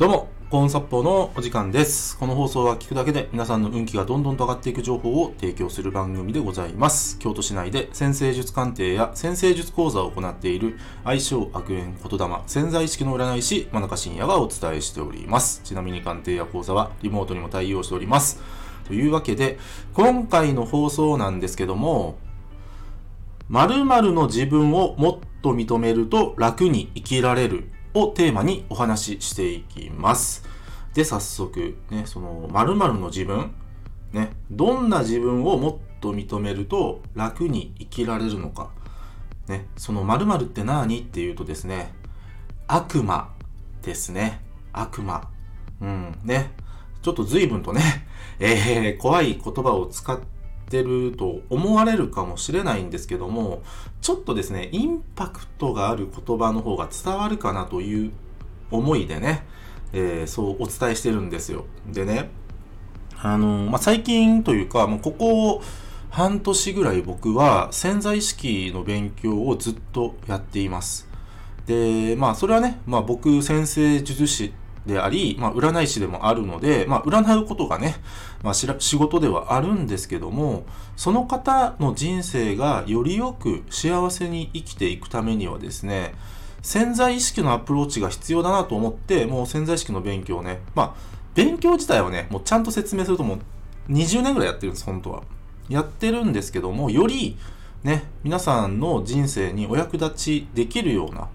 どうも、コーンサッポーのお時間です。この放送は聞くだけで皆さんの運気がどんどんと上がっていく情報を提供する番組でございます。京都市内で先生術鑑定や先生術講座を行っている愛称悪縁言霊潜在意識の占い師真中信也がお伝えしております。ちなみに鑑定や講座はリモートにも対応しております。というわけで、今回の放送なんですけども、〇〇の自分をもっと認めると楽に生きられるをテーマにお話ししていきます。で、早速、ね、その〇〇の自分、ね、どんな自分をもっと認めると楽に生きられるのか。ね、その〇〇って何っていうとですね、悪魔ですね。悪魔。うん、ね。ちょっと随分とね、えー、怖い言葉を使ってると思われるかもしれないんですけども、ちょっとですね、インパクトがある言葉の方が伝わるかなという思いでね、えーそうお伝えしてるんですよ。でね、あのまあ、最近というか、もうここ半年ぐらい僕は潜在意識の勉強をずっとやっています。で、まあ、それはね、まあ、僕、先生術師であり、まあ、占い師でもあるので、まあ、占うことがね、まあ、仕事ではあるんですけども、その方の人生がよりよく幸せに生きていくためにはですね、潜在意識のアプローチが必要だなと思って、もう潜在意識の勉強をね、まあ、勉強自体はね、もうちゃんと説明するともう20年ぐらいやってるんです、本当は。やってるんですけども、よりね、皆さんの人生にお役立ちできるような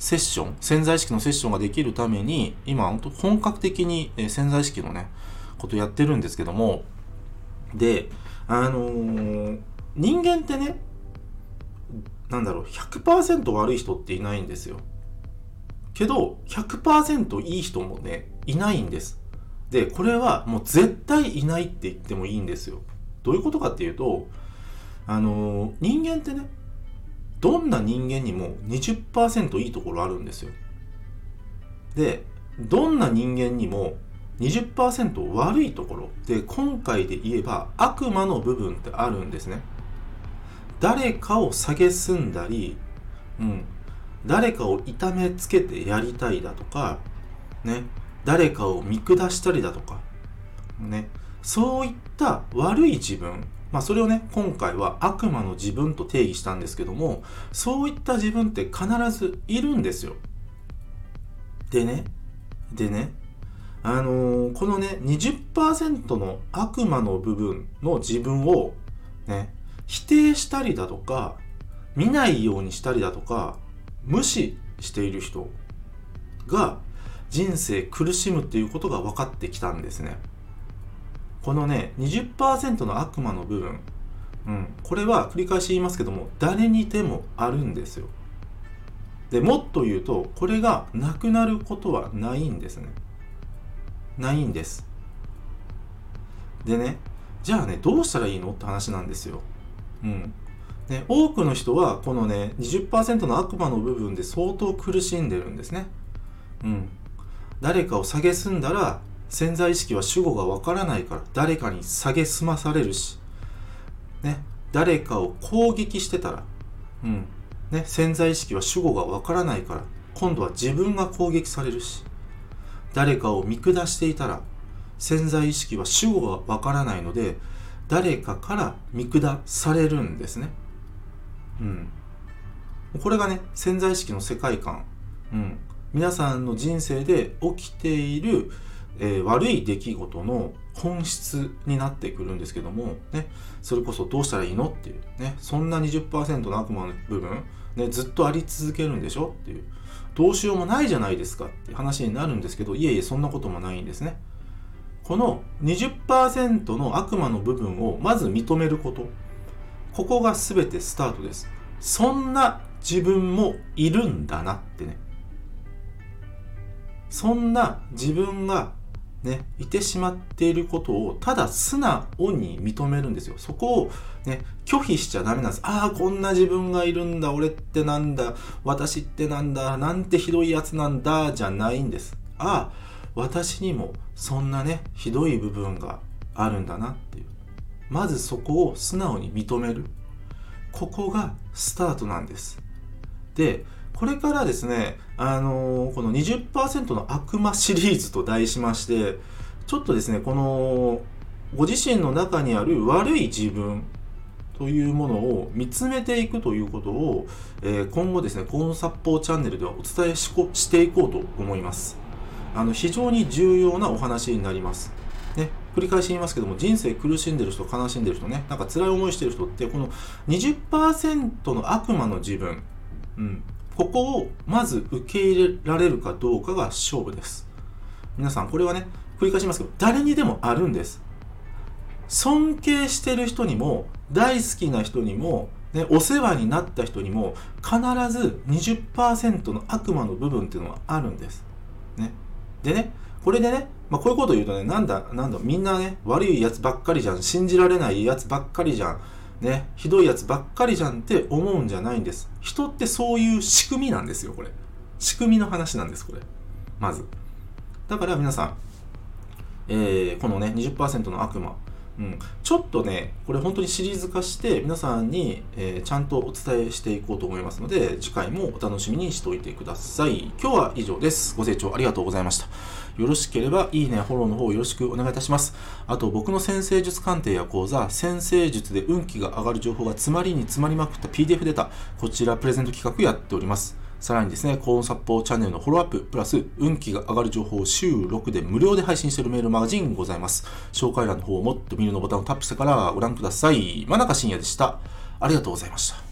セッション、潜在意識のセッションができるために、今、本格的に潜在意識のね、ことやってるんですけども、で、あのー人間ってね、なんだろう、100%悪い人っていないんですよ。けど、100%いい人もね、いないんです。で、これはもう絶対いないって言ってもいいんですよ。どういうことかっていうと、あのー人間ってね、どんな人間にも20%いいところあるんですよ。で、どんな人間にも20%悪いところで今回で言えば悪魔の部分ってあるんですね。誰かを蔑んだり、うん、誰かを痛めつけてやりたいだとか、ね、誰かを見下したりだとか、ね、そういった悪い自分、まあそれをね、今回は悪魔の自分と定義したんですけども、そういった自分って必ずいるんですよ。でね、でね、あのーこのね、20%の悪魔の部分の自分をね、否定したりだとか、見ないようにしたりだとか、無視している人が人生苦しむっていうことが分かってきたんですね。このね、20%の悪魔の部分、うん、これは繰り返し言いますけども、誰にでもあるんですよ。でもっと言うと、これがなくなることはないんですね。ないんです。でね、じゃあね、どうしたらいいのって話なんですよ。うん。ね、多くの人はこのね、20%の悪魔の部分で相当苦しんでるんですね。うん。誰かを蔑んだら、潜在意識は主語がわからないから、誰かに蔑まされるし、ね、誰かを攻撃してたら、うん。ね、潜在意識は主語がわからないから、今度は自分が攻撃されるし、誰かを見下していたら、潜在意識は主語がわからないので、誰かから見下されるんですね。うん。これがね、潜在意識の世界観。うん。皆さんの人生で起きている、えー悪い出来事の本質になってくるんですけども、ね、それこそどうしたらいいのっていう、ね、そんな20%の悪魔の部分、ね、ずっとあり続けるんでしょ？っていう、どうしようもないじゃないですかって話になるんですけど、いえいえそんなこともないんですね。この20%の悪魔の部分をまず認めること。ここが全てスタートです。そんな自分もいるんだなってね。そんな自分がね、いてしまっていることをただ素直に認めるんですよ。そこをね、拒否しちゃダメなんです。ああ、こんな自分がいるんだ、俺ってなんだ、私ってなんだ、なんてひどいやつなんだ、じゃないんです。ああ、私にもそんなね、ひどい部分があるんだなっていう。まずそこを素直に認める。ここがスタートなんです。で、これからですね、あのー、この20%の悪魔シリーズと題しまして、ちょっとですね、この、ご自身の中にある悪い自分というものを見つめていくということを、えー、今後ですね、コンサポチャンネルではお伝えしこしていこうと思います。あの、非常に重要なお話になります。ね、繰り返し言いますけども、人生苦しんでる人、悲しんでる人ね、なんか辛い思いしてる人って、この20%の悪魔の自分、うん、ここをまず受け入れられるかどうかが勝負です。皆さん、これはね、繰り返しますけど、誰にでもあるんです。尊敬してる人にも、大好きな人にも、ね、お世話になった人にも、必ず20%の悪魔の部分っていうのはあるんです。ね。でね、これでね、まあ、こういうことを言うとね、なんだ、なんだ、みんなね、悪いやつばっかりじゃん、信じられないやつばっかりじゃん、ね、ひどいやつばっかりじゃんって思うんじゃないんです。人ってそういう仕組みなんですよ、これ。仕組みの話なんです、これ。まず。だから皆さん、えー、このね、20%の悪魔、うん、ちょっとね、これ本当にシリーズ化して皆さんに、えー、ちゃんとお伝えしていこうと思いますので、次回もお楽しみにしておいてください。今日は以上です。ご清聴ありがとうございました。よろしければいいね、フォローの方よろしくお願いいたします。あと僕の先生術鑑定や講座、先生術で運気が上がる情報が詰まりに詰まりまくった PDF データ、こちらプレゼント企画やっております。さらにですね、コーンサポチャンネルのフォローアップ、プラス、運気が上がる情報を週6で無料で配信しているメールマガジンございます。紹介欄の方をもっと見るのボタンをタップしてからご覧ください。真中深也でした。ありがとうございました。